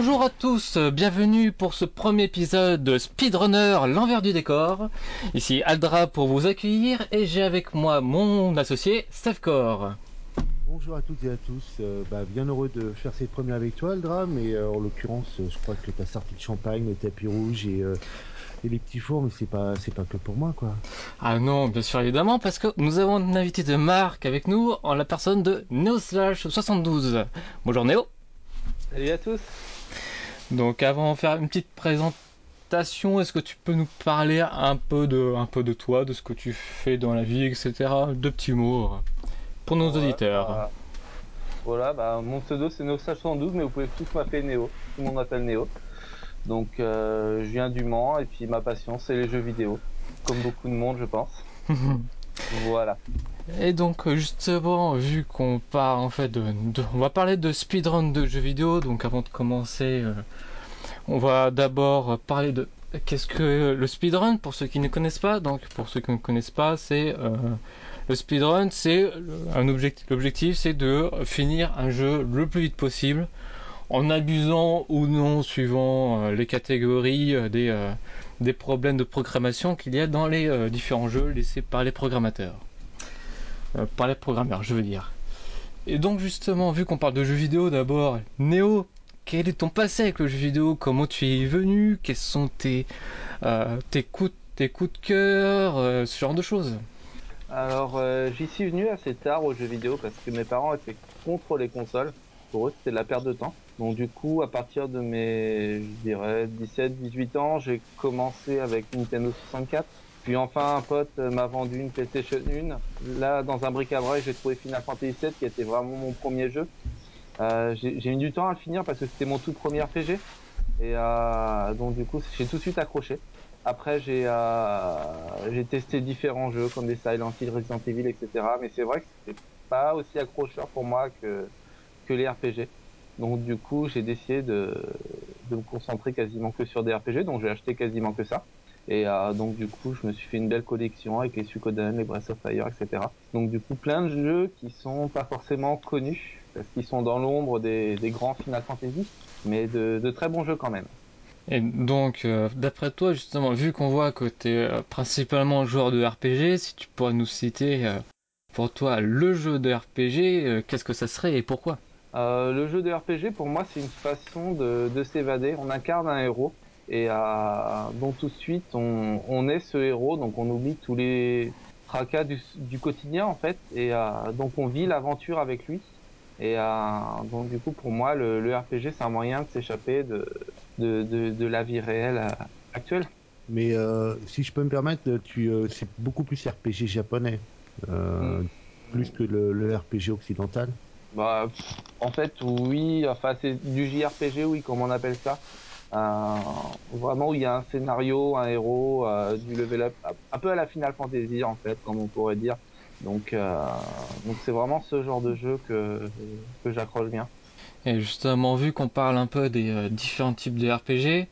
Bonjour à tous, bienvenue pour ce premier épisode de Speedrunner, l'envers du décor. Ici Aldra pour vous accueillir et j'ai avec moi mon associé Stefcor. Bonjour à toutes et à tous, euh, bah, bien heureux de faire cette première avec toi Aldra, mais euh, en l'occurrence euh, je crois que tu as sorti le champagne, le tapis rouge et, euh, et les petits fours, mais c'est pas c'est pas que pour moi quoi. Ah non, bien sûr évidemment, parce que nous avons une invité de marque avec nous en la personne de NeoSlash72. Bonjour Néo. Salut à tous. Donc avant de faire une petite présentation, est-ce que tu peux nous parler un peu de, un peu de toi, de ce que tu fais dans la vie, etc. Deux petits mots euh, pour nos auditeurs. bah, voilà, bah, mon pseudo c'est NeoSage112, mais vous pouvez tous m'appeler Néo. Tout le monde m'appelle Néo. Donc euh, je viens du Mans et puis ma passion c'est les jeux vidéo. Comme beaucoup de monde je pense. Voilà. Et donc euh, justement, vu qu'on parle en fait de, on va parler de speedrun de jeux vidéo, donc avant de commencer, euh, on va d'abord parler de qu'est-ce que le speedrun pour ceux qui ne connaissent pas. Donc pour ceux qui ne connaissent pas, c'est euh, le speedrun, c'est un objectif. L'objectif, c'est de finir un jeu le plus vite possible, en abusant ou non, suivant les catégories des des problèmes de programmation qu'il y a dans les différents jeux laissés par les programmateurs. Euh, par les programmeurs, je veux dire. Et donc justement, vu qu'on parle de jeux vidéo d'abord, Néo, quel est ton passé avec le jeu vidéo? Comment tu es venu? Quels sont tes, euh, tes, coups, tes coups de cœur? Euh, Ce genre de choses. Alors j'y suis venu assez tard aux jeux vidéo parce que mes parents étaient contre les consoles. Pour eux c'était la perte de temps. Donc du coup à partir de mes je dirais 17 18 ans, j'ai commencé avec Nintendo 64. Puis enfin un pote euh, m'a vendu une PlayStation 1. Là dans un bric-à-brac, j'ai trouvé Final Fantasy VII qui était vraiment mon premier jeu. Euh, j'ai mis du temps à le finir parce que c'était mon tout premier RPG. Et euh, donc du coup j'ai tout de suite accroché. Après, j'ai euh, testé différents jeux comme des Silent Hill, Resident Evil, etc. Mais c'est vrai que c'était pas aussi accrocheur pour moi que que les RPG. Donc du coup, j'ai décidé de de me concentrer quasiment que sur des RPG. Donc j'ai acheté quasiment que ça. Et euh, donc du coup, je me suis fait une belle collection avec les Suikoden, les Breath of Fire, etc. Donc du coup, plein de jeux qui sont pas forcément connus parce qu'ils sont dans l'ombre des, des grands Final Fantasy, mais de, de très bons jeux quand même. Et donc, euh, d'après toi, justement, vu qu'on voit que tu es principalement joueur de RPG, si tu pourrais nous citer euh, pour toi le jeu de RPG, euh, qu'est-ce que ça serait et pourquoi? Euh, le jeu de RPG, pour moi, c'est une façon de, de s'évader. On incarne un héros et euh, donc tout de suite, on, on est ce héros, donc on oublie tous les tracas du, du quotidien en fait, et euh, donc on vit l'aventure avec lui. Et euh, donc du coup, pour moi, le, le RPG, c'est un moyen de s'échapper de, de, de, de la vie réelle actuelle. Mais euh, si je peux me permettre, tu c'est beaucoup plus RPG japonais, euh, plus que le, le RPG occidental. Bah, en fait, oui, enfin, c'est du JRPG, oui, comme on appelle ça. Euh, vraiment où il y a un scénario, un héros, euh, du level up, un peu à la Final Fantasy en fait, comme on pourrait dire. Donc, euh, donc c'est vraiment ce genre de jeu que que j'accroche bien. Et justement, vu qu'on parle un peu des différents types de RPG,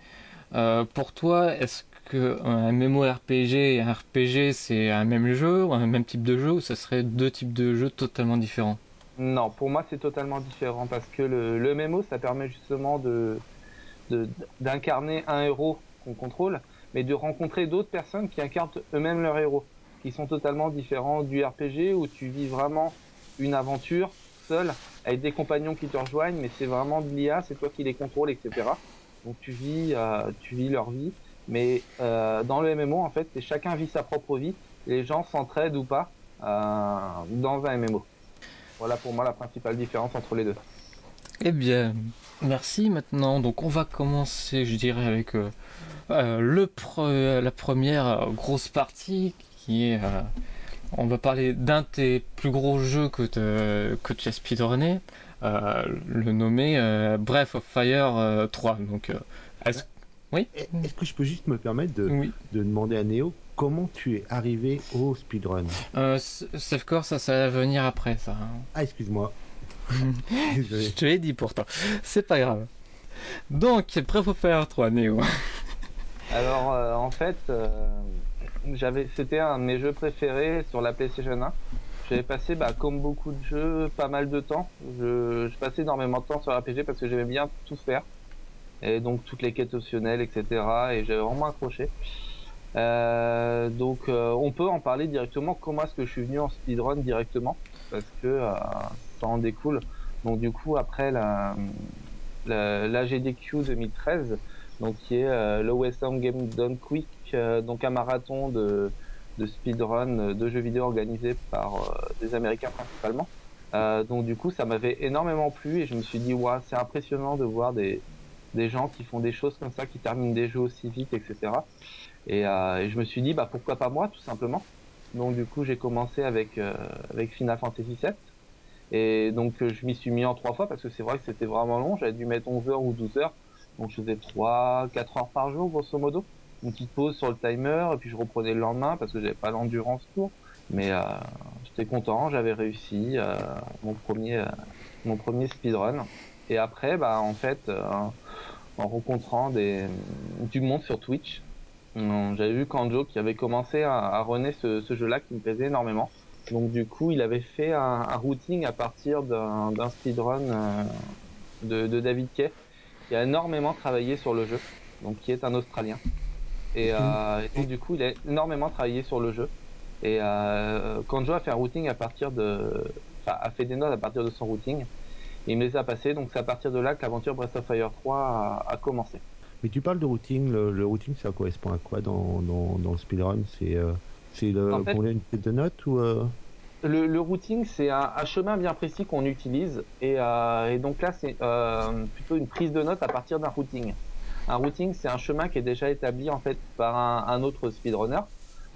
pour toi, est-ce un MMORPG et un RPG c'est un même jeu ou un même type de jeu ou ça serait deux types de jeux totalement différents? Non, pour moi c'est totalement différent parce que le, le MMO ça permet justement de d'incarner un héros qu'on contrôle, mais de rencontrer d'autres personnes qui incarnent eux-mêmes leur héros, qui sont totalement différents du RPG où tu vis vraiment une aventure seul avec des compagnons qui te rejoignent, mais c'est vraiment de l'IA, c'est toi qui les contrôles, etc. Donc tu vis, euh, tu vis leur vie, mais euh, dans le MMO en fait, chacun vit sa propre vie, les gens s'entraident ou pas euh, dans un MMO. Voilà pour moi la principale différence entre les deux. Eh bien, merci maintenant. Donc on va commencer, je dirais, avec euh, euh, le pre- la première grosse partie qui est, euh, on va parler d'un de tes plus gros jeux que, te- que tu as speedrunné, le nommé Breath of Fire euh, 3. Donc, est-ce... Oui, Et- Est-ce que je peux juste me permettre de, oui. de demander à Néo comment tu es arrivé au speedrun? Euh, Safecore, ça, ça va venir après, ça. hein. Ah, excuse-moi. Je te l'ai dit pourtant. C'est pas grave. Donc, Breath of Fire 3, Néo? Alors euh, en fait, euh, j'avais, c'était un de mes jeux préférés sur la PlayStation 1. J'avais passé, bah, comme beaucoup de jeux, pas mal de temps. Je, je passais énormément de temps sur RPG parce que j'aimais bien tout faire. Et donc toutes les quêtes optionnelles, etc. Et j'avais vraiment accroché. Euh, donc euh, on peut en parler directement. Comment est-ce que je suis venu en speedrun directement? Parce que euh, ça en découle. Donc du coup après la, la, GDQ 2013, donc qui est euh, l'OSM Game Done Quick, euh, donc un marathon de, de speedrun de jeux vidéo organisé par euh, des Américains principalement. Euh, donc du coup ça m'avait énormément plu et je me suis dit ouais c'est impressionnant de voir des des gens qui font des choses comme ça, qui terminent des jeux aussi vite, etc. Et, et je me suis dit, bah pourquoi pas moi, tout simplement. Donc du coup, j'ai commencé avec avec Final Fantasy VII. Et donc euh, je m'y suis mis en trois fois parce que c'est vrai que c'était vraiment long. J'avais dû mettre 11 heures ou 12 heures. Donc je faisais 3, 4 heures par jour, grosso modo. Une petite pause sur le timer et puis je reprenais le lendemain parce que j'avais pas l'endurance pour. Mais euh, j'étais content, j'avais réussi euh, mon premier euh, mon premier speedrun. Et après, bah en fait, euh, en rencontrant des, du monde sur Twitch. J'avais vu Kanjo qui avait commencé à, à runner ce, ce jeu-là qui me plaisait énormément. Donc du coup, il avait fait un, un routing à partir d'un speedrun euh, de, de, David Kay, qui a énormément travaillé sur le jeu, donc qui est un Australien. Et, euh, et donc du coup, il a énormément travaillé sur le jeu. Et euh, Kanjo a fait un routing à partir de, enfin, a fait des notes à partir de son routing. Et il me les a passés, donc c'est à partir de là que l'aventure Breath of Fire 3 a, a commencé. Mais tu parles de routing, le, le routing ça correspond à quoi dans, dans, dans le speedrun? C'est euh, le En fait, combien une prise de notes ou euh... le, le routing, c'est un, un chemin bien précis qu'on utilise. Et, euh, et donc là, c'est euh, plutôt une prise de notes à partir d'un routing. Un routing, c'est un chemin qui est déjà établi en fait par un, un autre speedrunner.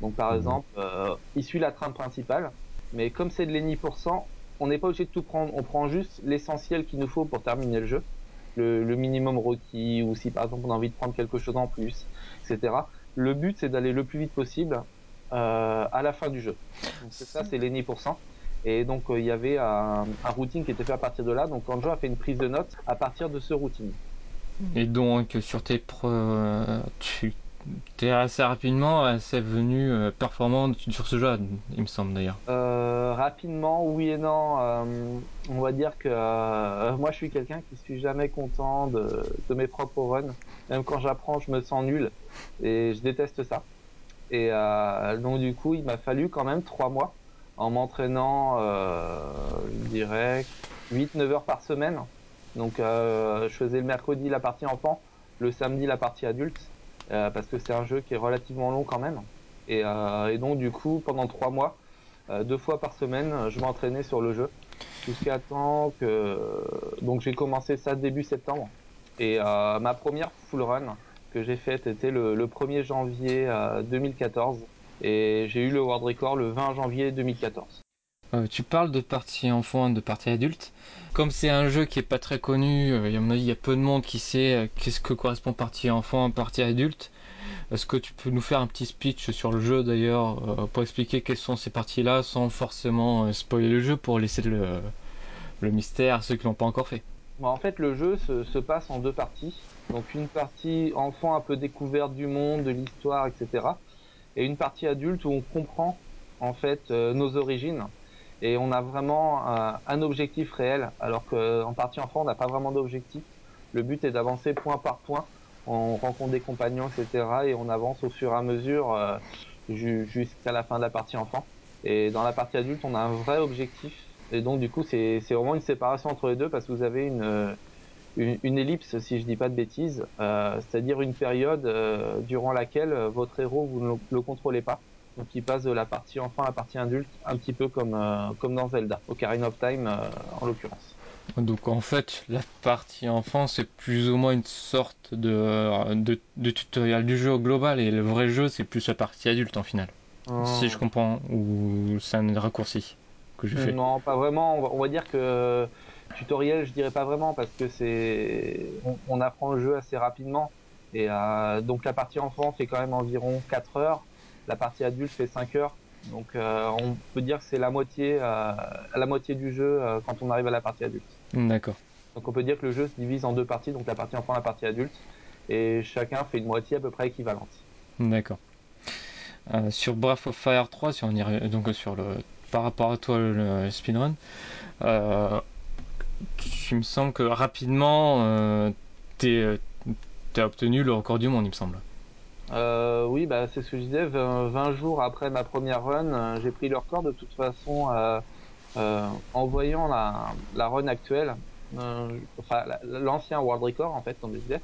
Donc par Mhm. exemple, euh, il suit la trame principale, mais comme c'est de l'eni%, on n'est pas obligé de tout prendre. On prend juste l'essentiel qu'il nous faut pour terminer le jeu, le, le minimum requis, ou si par exemple on a envie de prendre quelque chose en plus, etc. Le but, c'est d'aller le plus vite possible à la fin du jeu. Donc c'est ça, c'est l'eni%. Et donc euh, il y avait un, un routing qui était fait à partir de là. Donc Anjo a fait une prise de notes à partir de ce routing. Et donc, sur tes preuves, tu es assez rapidement assez venu euh, performant sur ce jeu, il me semble d'ailleurs. Euh, rapidement, oui et non. Euh, on va dire que euh, moi, je suis quelqu'un qui suis jamais content de, de mes propres runs. Même quand j'apprends, je me sens nul et je déteste ça. Et euh, donc du coup, il m'a fallu quand même trois mois en m'entraînant, euh, je dirais, 8-9 heures par semaine. Donc euh, je faisais le mercredi la partie enfant, le samedi la partie adulte, parce que c'est un jeu qui est relativement long quand même. Et, donc du coup, pendant trois mois, deux fois par semaine, je m'entraînais sur le jeu jusqu'à temps que donc j'ai commencé ça début septembre. Et ma première full run que j'ai faite était le, le 1er janvier euh, 2014 et j'ai eu le world record le 20 janvier 2014. Euh, tu parles de partie enfant et de partie adulte. Comme c'est un jeu qui est pas très connu, euh, et à mon avis il y a peu de monde qui sait euh, qu'est-ce que correspond partie enfant, partie adulte. Est-ce que tu peux nous faire un petit speech sur le jeu d'ailleurs euh, pour expliquer quelles sont ces parties-là sans forcément euh, spoiler le jeu pour laisser le, le mystère à ceux qui l'ont pas encore fait? Bon, en fait, le jeu se, se, passe en deux parties. Donc une partie enfant un peu découverte du monde, de l'histoire, etc. Et une partie adulte où on comprend en fait euh, nos origines et on a vraiment euh, un objectif réel, alors qu'en partie enfant on n'a pas vraiment d'objectif. Le but est d'avancer point par point. On rencontre des compagnons, etc. et on avance au fur et à mesure euh, jusqu'à la fin de la partie enfant. Et dans la partie adulte, on a un vrai objectif. Et donc du coup, c'est vraiment une séparation entre les deux parce que vous avez une une, une, ellipse, si je dis pas de bêtises, euh, c'est-à-dire une période euh, durant laquelle votre héros vous ne le contrôlez pas. Donc il passe de la partie enfant à la partie adulte, un petit peu comme euh, comme dans Zelda, Ocarina of Time euh, en l'occurrence. Donc en fait, la partie enfant c'est plus ou moins une sorte de, de, de, tutoriel du jeu au global et le vrai jeu c'est plus la partie adulte en final. Hum. Si je comprends, ou c'est un raccourci que je fais. Non, pas vraiment. On va, on va dire que tutoriel, je dirais pas vraiment parce que c'est on, on, apprend le jeu assez rapidement et euh, donc la partie enfant fait quand même environ 4 heures, la partie adulte fait 5 heures. Donc euh, on peut dire que c'est la moitié euh, la moitié du jeu quand on arrive à la partie adulte. D'accord. Donc on peut dire que le jeu se divise en deux parties, donc la partie enfant et la partie adulte et chacun fait une moitié à peu près équivalente. D'accord. Euh, sur Breath of Fire 3, si on y donc sur le par rapport à toi le, speedrun. Euh, il me semble que rapidement, euh, tu as obtenu le record du monde, il me semble. Euh, oui, bah, c'est ce que je disais. 20, jours après ma première run, euh, j'ai pris le record. De toute façon, en voyant la, la run actuelle, enfin l'ancien world record en fait, comme je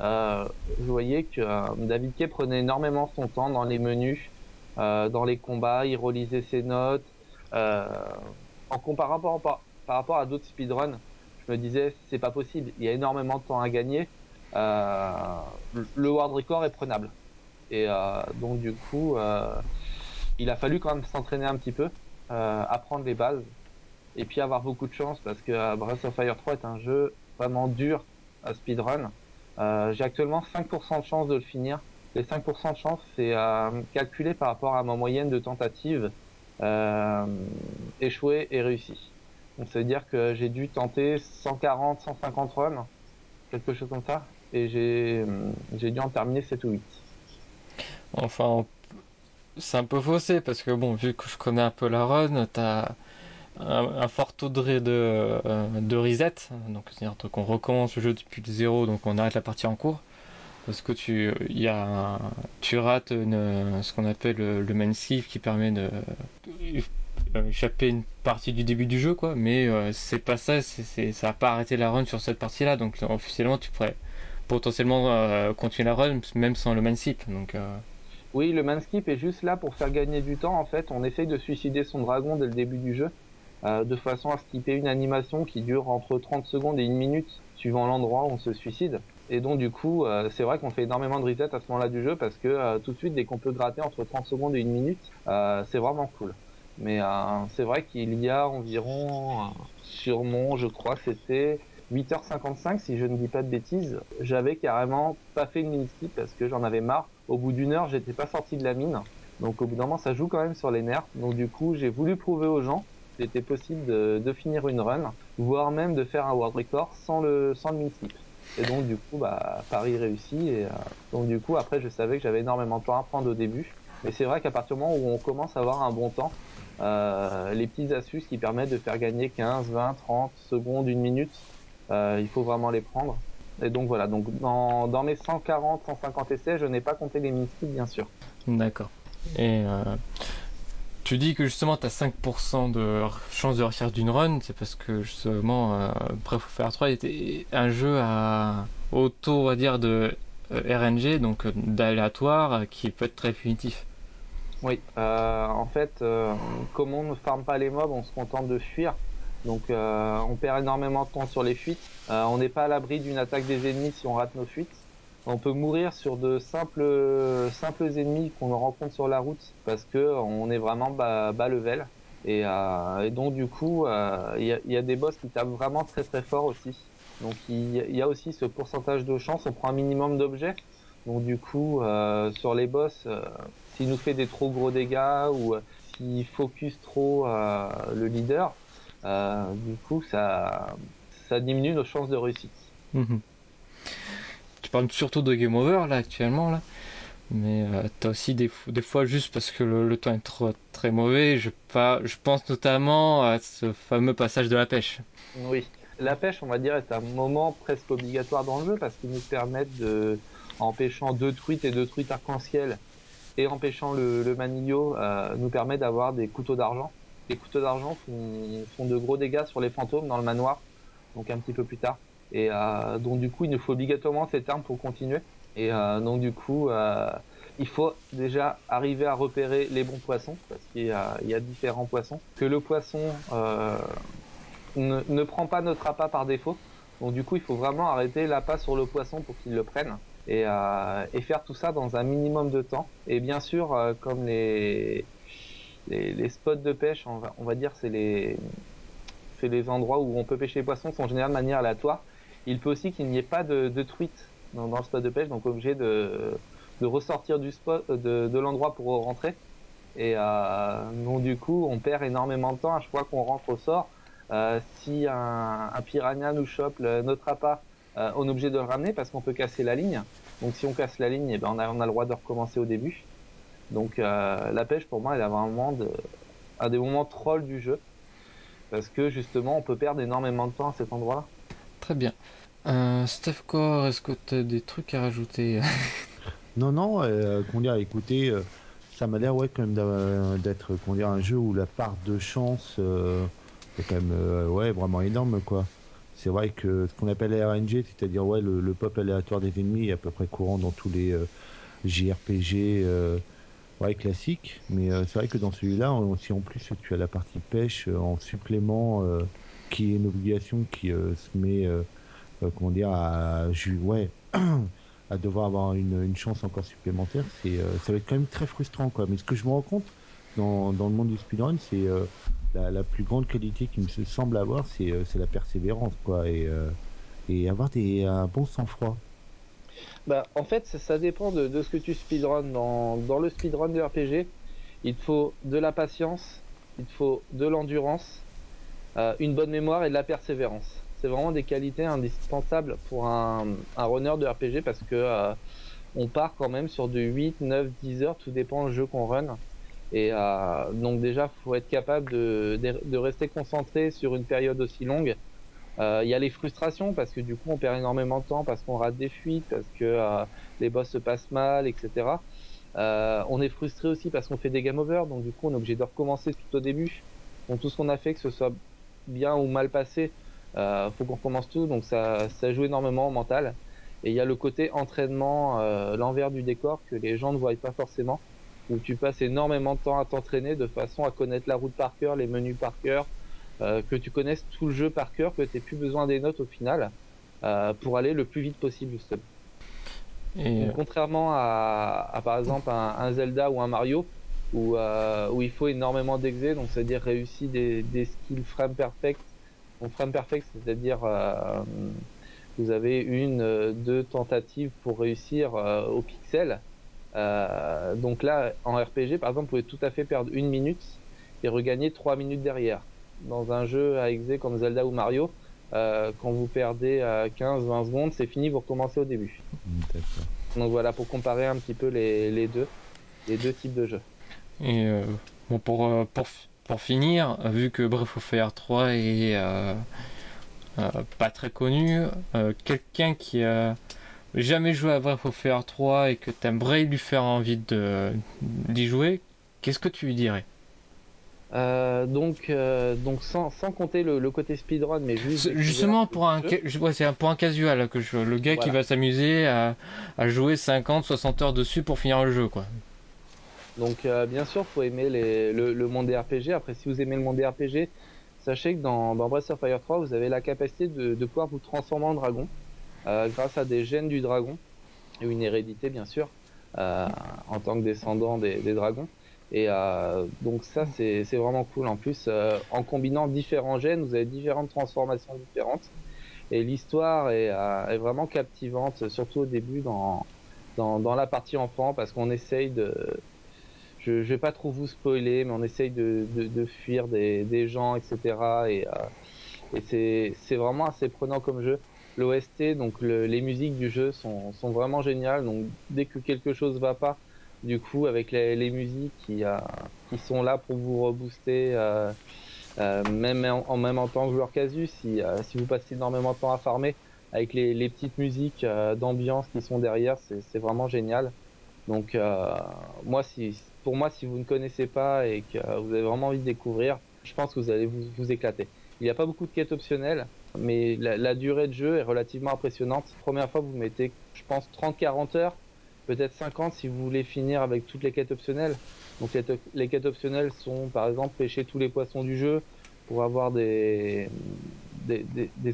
je voyais que David Kay prenait énormément son temps dans les menus, dans les combats, il relisait ses notes. en comparant par, par rapport à d'autres speedruns, je me disais c'est pas possible, il y a énormément de temps à gagner. Euh, le world record est prenable. Et euh, donc du coup, euh, il a fallu quand même s'entraîner un petit peu, apprendre les bases, et puis avoir beaucoup de chance parce que Breath of Fire 3 est un jeu vraiment dur à speedrun. J'ai actuellement 5% de chance de le finir. Les 5% de chance, c'est calculé par rapport à ma moyenne de tentatives euh, échoué et réussi. Donc ça veut dire que j'ai dû tenter 140, 150 runs, quelque chose comme ça, et j'ai j'ai dû en terminer 7 ou 8. Enfin, c'est un peu faussé parce que bon, vu que je connais un peu la run, t'as un, un fort taux de, de, de reset, donc c'est-à-dire qu'on recommence le jeu depuis le zéro, donc on arrête la partie en cours. Parce que tu, y a tu rates ce qu'on appelle le, le main qui permet de euh, échapper une partie du début du jeu, quoi. Mais euh, c'est pas ça, c'est, ça a pas arrêté la run sur cette partie-là. Donc officiellement, tu pourrais potentiellement euh, continuer la run même sans le manskip. Donc oui, le manskip est juste là pour faire gagner du temps. En fait, on essaye de suicider son dragon dès le début du jeu, de façon à skipper une animation qui dure entre 30 secondes et une minute, suivant l'endroit où on se suicide. Et donc du coup, c'est vrai qu'on fait énormément de reset à ce moment-là du jeu parce que tout de suite, dès qu'on peut gratter entre 30 secondes et une minute, c'est vraiment cool. Mais euh, c'est vrai qu'il y a environ, euh, sur mon, je crois, c'était 8h55 si je ne dis pas de bêtises, j'avais carrément pas fait une mini skip parce que j'en avais marre. Au bout d'une heure, j'étais pas sorti de la mine. Donc au bout d'un moment, ça joue quand même sur les nerfs. Donc du coup, j'ai voulu prouver aux gens qu'il était possible de, finir une run, voire même de faire un world record sans le sans le mini skip. Et donc du coup, bah Paris réussi. Et euh, donc du coup, après, je savais que j'avais énormément de temps à prendre au début. Mais c'est vrai qu'à partir du moment où on commence à avoir un bon temps, les petites astuces qui permettent de faire gagner 15, 20, 30 secondes, une minute, euh, il faut vraiment les prendre. Et donc voilà, donc dans, mes 140, 150 essais, je n'ai pas compté les mini bien sûr. D'accord. Et euh, tu dis que justement tu as 5% de chance de réussir d'une run, c'est parce que justement euh, Breath of Fire 3 était un jeu à auto, on va dire, de RNG, donc d'aléatoire, qui peut être très punitif. Oui, euh, en fait, euh, comme on ne farme pas les mobs, on se contente de fuir. Donc euh, on perd énormément de temps sur les fuites. on n'est pas à l'abri d'une attaque des ennemis si on rate nos fuites. On peut mourir sur de simples simples ennemis qu'on rencontre sur la route parce que on est vraiment bas, bas level. Et, donc du coup, il y a, y, a, des boss qui tapent vraiment très très fort aussi. Donc il y, a aussi ce pourcentage de chance. On prend un minimum d'objets. Donc du coup, sur les boss, s'il nous fait des trop gros dégâts ou euh, s'il focus trop euh, le leader, euh, du coup, ça, ça diminue nos chances de réussite. Mhm. Tu parles surtout de game over là actuellement là, mais tu as aussi des, des, fois juste parce que le, temps est trop, très mauvais. Je, pas, je pense notamment à ce fameux passage de la pêche. Oui, la pêche, on va dire, est un moment presque obligatoire dans le jeu parce qu'il nous permet de, en pêchant deux truites et deux truites arc-en-ciel, et empêchant le, le euh, nous permet d'avoir des couteaux d'argent. Les couteaux d'argent font, de gros dégâts sur les fantômes dans le manoir, donc un petit peu plus tard. Et euh, donc du coup, il nous faut obligatoirement cette arme pour continuer. Et euh, donc du coup, il faut déjà arriver à repérer les bons poissons, parce qu'il y a, différents poissons. Que le poisson ne, ne prend pas notre appât par défaut. Donc du coup, il faut vraiment arrêter l'appât sur le poisson pour qu'il le prenne et, euh, et, faire tout ça dans un minimum de temps. Et bien sûr, euh, comme les, les, les, spots de pêche, on va, on va dire, c'est les, c'est les endroits où on peut pêcher les poissons, sont en général de manière aléatoire. Il peut aussi qu'il n'y ait pas de, de truite dans, dans, le spot de pêche, donc obligé de, de ressortir du spot, de, de l'endroit pour rentrer. Et euh, donc du coup, on perd énormément de temps à chaque fois qu'on rentre au sort. Euh, si un, un piranha nous chope le, notre appât, euh, on est obligé de le ramener parce qu'on peut casser la ligne. Donc si on casse la ligne, eh ben on a, on a le droit de recommencer au début. Donc euh, la pêche pour moi elle a vraiment de un des moments troll du jeu. Parce que justement, on peut perdre énormément de temps à cet endroit-là. Très bien. Euh, Steph Core, est-ce que tu as des trucs à rajouter? Non, non, euh, comment dire, écoutez, euh, ça m'a l'air ouais, quand même d'être dire, un jeu où la part de chance euh, est quand même euh, ouais, vraiment énorme. quoi. C'est vrai que ce qu'on appelle RNG, c'est-à-dire ouais, le, le pop aléatoire des ennemis est à peu près courant dans tous les euh, JRPG euh, ouais, classiques. Mais euh, c'est vrai que dans celui-là, si en plus tu as la partie pêche en supplément, qui est une obligation qui se met comment dire, à, ouais, à devoir avoir une, une chance encore supplémentaire, ça va être quand même très frustrant, quoi. Mais ce que je me rends compte dans, dans le monde du speedrun, c'est la, plus grande qualité qui me se semble avoir, c'est, euh, c'est la persévérance, quoi, et, euh, et avoir des, un bon sang-froid. Bah, en fait, ça, dépend de, ce que tu speedrun. Dans, le speedrun de RPG, il te faut de la patience, il te faut de l'endurance, euh, une bonne mémoire et de la persévérance. C'est vraiment des qualités indispensables pour un, un runner de RPG parce que on part quand même sur de 8, 9, 10 heures, tout dépend du jeu qu'on run. Et euh, donc déjà, faut être capable de, rester concentré sur une période aussi longue euh, Il y a les frustrations parce que du coup on perd énormément de temps, parce qu'on rate des fuites, parce que euh, les boss se passent mal, etc. On est frustré aussi parce qu'on fait des game over, donc du coup on est obligé de recommencer tout au début. Donc tout ce qu'on a fait, que ce soit bien ou mal passé, euh, faut qu'on recommence tout. Donc ça, joue énormément au mental. Et il y a le côté entraînement, l'envers du décor que les gens ne voient pas forcément, où tu passes énormément de temps à t'entraîner de façon à connaître la route par cœur, les menus par cœur, euh, que tu connaisses tout le jeu par cœur, que tu plus besoin des notes au final euh, pour aller le plus vite possible justement. Et Donc, euh, contrairement à, à, par exemple un, un, Zelda ou un Mario où, euh, où il faut énormément d'exé, donc c'est-à-dire réussir des, des skills frame perfect. Donc frame perfect, c'est-à-dire vous avez une, deux tentatives pour réussir au pixel. Euh, donc là, en RPG, par exemple, vous pouvez tout à fait perdre une minute et regagner trois minutes derrière dans un jeu à exé comme Zelda ou Mario, euh, quand vous perdez à 15-20 secondes, c'est fini, vous recommencez au début. Donc voilà, pour comparer un petit peu les, les deux, les deux types de jeux. Et euh, bon, pour, euh, pour, pour finir, vu que Breath of Fire 3 est euh, euh, pas très connu, euh, quelqu'un qui a jamais joué à Breath of Fire 3 et que t'aimerais lui faire envie de d'y jouer, qu'est-ce que tu lui dirais? Euh, donc, euh, donc sans, sans compter le, le, côté speedrun, mais juste justement pour un, ouais, c'est pour un casual que je, le gars voilà. qui va s'amuser à, à, jouer 50, 60 heures dessus pour finir le jeu, quoi. Donc, euh, bien sûr, faut aimer les, le, le, monde des RPG. Après, si vous aimez le monde des RPG, sachez que dans, dans Breath of Fire 3, vous avez la capacité de, de pouvoir vous transformer en dragon euh, grâce à des gènes du dragon une hérédité, bien sûr, euh, en tant que descendant des, dragons. Et euh, donc ça, c'est vraiment cool. En plus, en combinant différents gènes, vous avez différentes transformations différentes. Et l'histoire est, vraiment captivante, surtout au début dans, dans, la partie enfant, parce qu'on essaye de... Je, ne vais pas trop vous spoiler, mais on essaye de, de, de fuir des, des, gens, etc. Et, et c'est vraiment assez prenant comme jeu. L'OST, donc le, les musiques du jeu sont, vraiment géniales. Donc dès que quelque chose va pas, du coup avec les, musiques qui, sont là pour vous rebooster euh, euh, même en, même tant que joueur casu si, euh, si vous passez énormément de temps à farmer avec les, petites musiques d'ambiance qui sont derrière c'est vraiment génial. Donc moi pour moi si vous ne connaissez pas et que vous avez vraiment envie de découvrir je pense que vous allez vous éclater. Il n'y a pas beaucoup de quêtes optionnelles mais la, durée de jeu est relativement impressionnante première fois vous mettez je pense 30-40 heures peut-être 50 si vous voulez finir avec toutes les quêtes optionnelles. Donc les, quêtes optionnelles sont par exemple pêcher tous les poissons du jeu pour avoir des,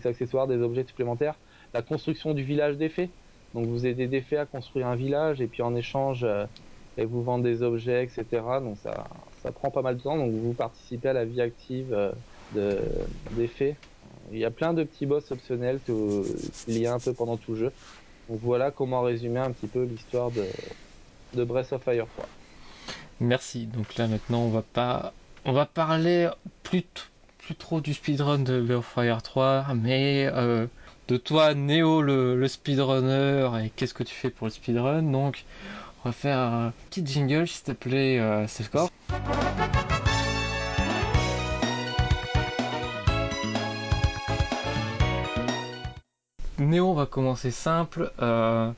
accessoires, des objets supplémentaires. La construction du village des fées. Donc vous aidez des fées à construire un village et puis en échange euh, elles vous vendent des objets, etc. Donc ça, prend pas mal de temps. Donc vous participez à la vie active euh, de, des fées. Il y a plein de petits boss optionnels qu'il y un peu pendant tout le jeu. Donc voilà comment résumer un petit peu l'histoire de, de Breath of Fire 3. Merci. Donc là maintenant on va pas on va parler plus, trop du speedrun de Breath of Fire 3, mais euh, de toi Néo le, speedrunner et qu'est-ce que tu fais pour le speedrun? Donc on va faire un petit jingle s'il te plaît, euh. Néo, on va commencer simple. Euh,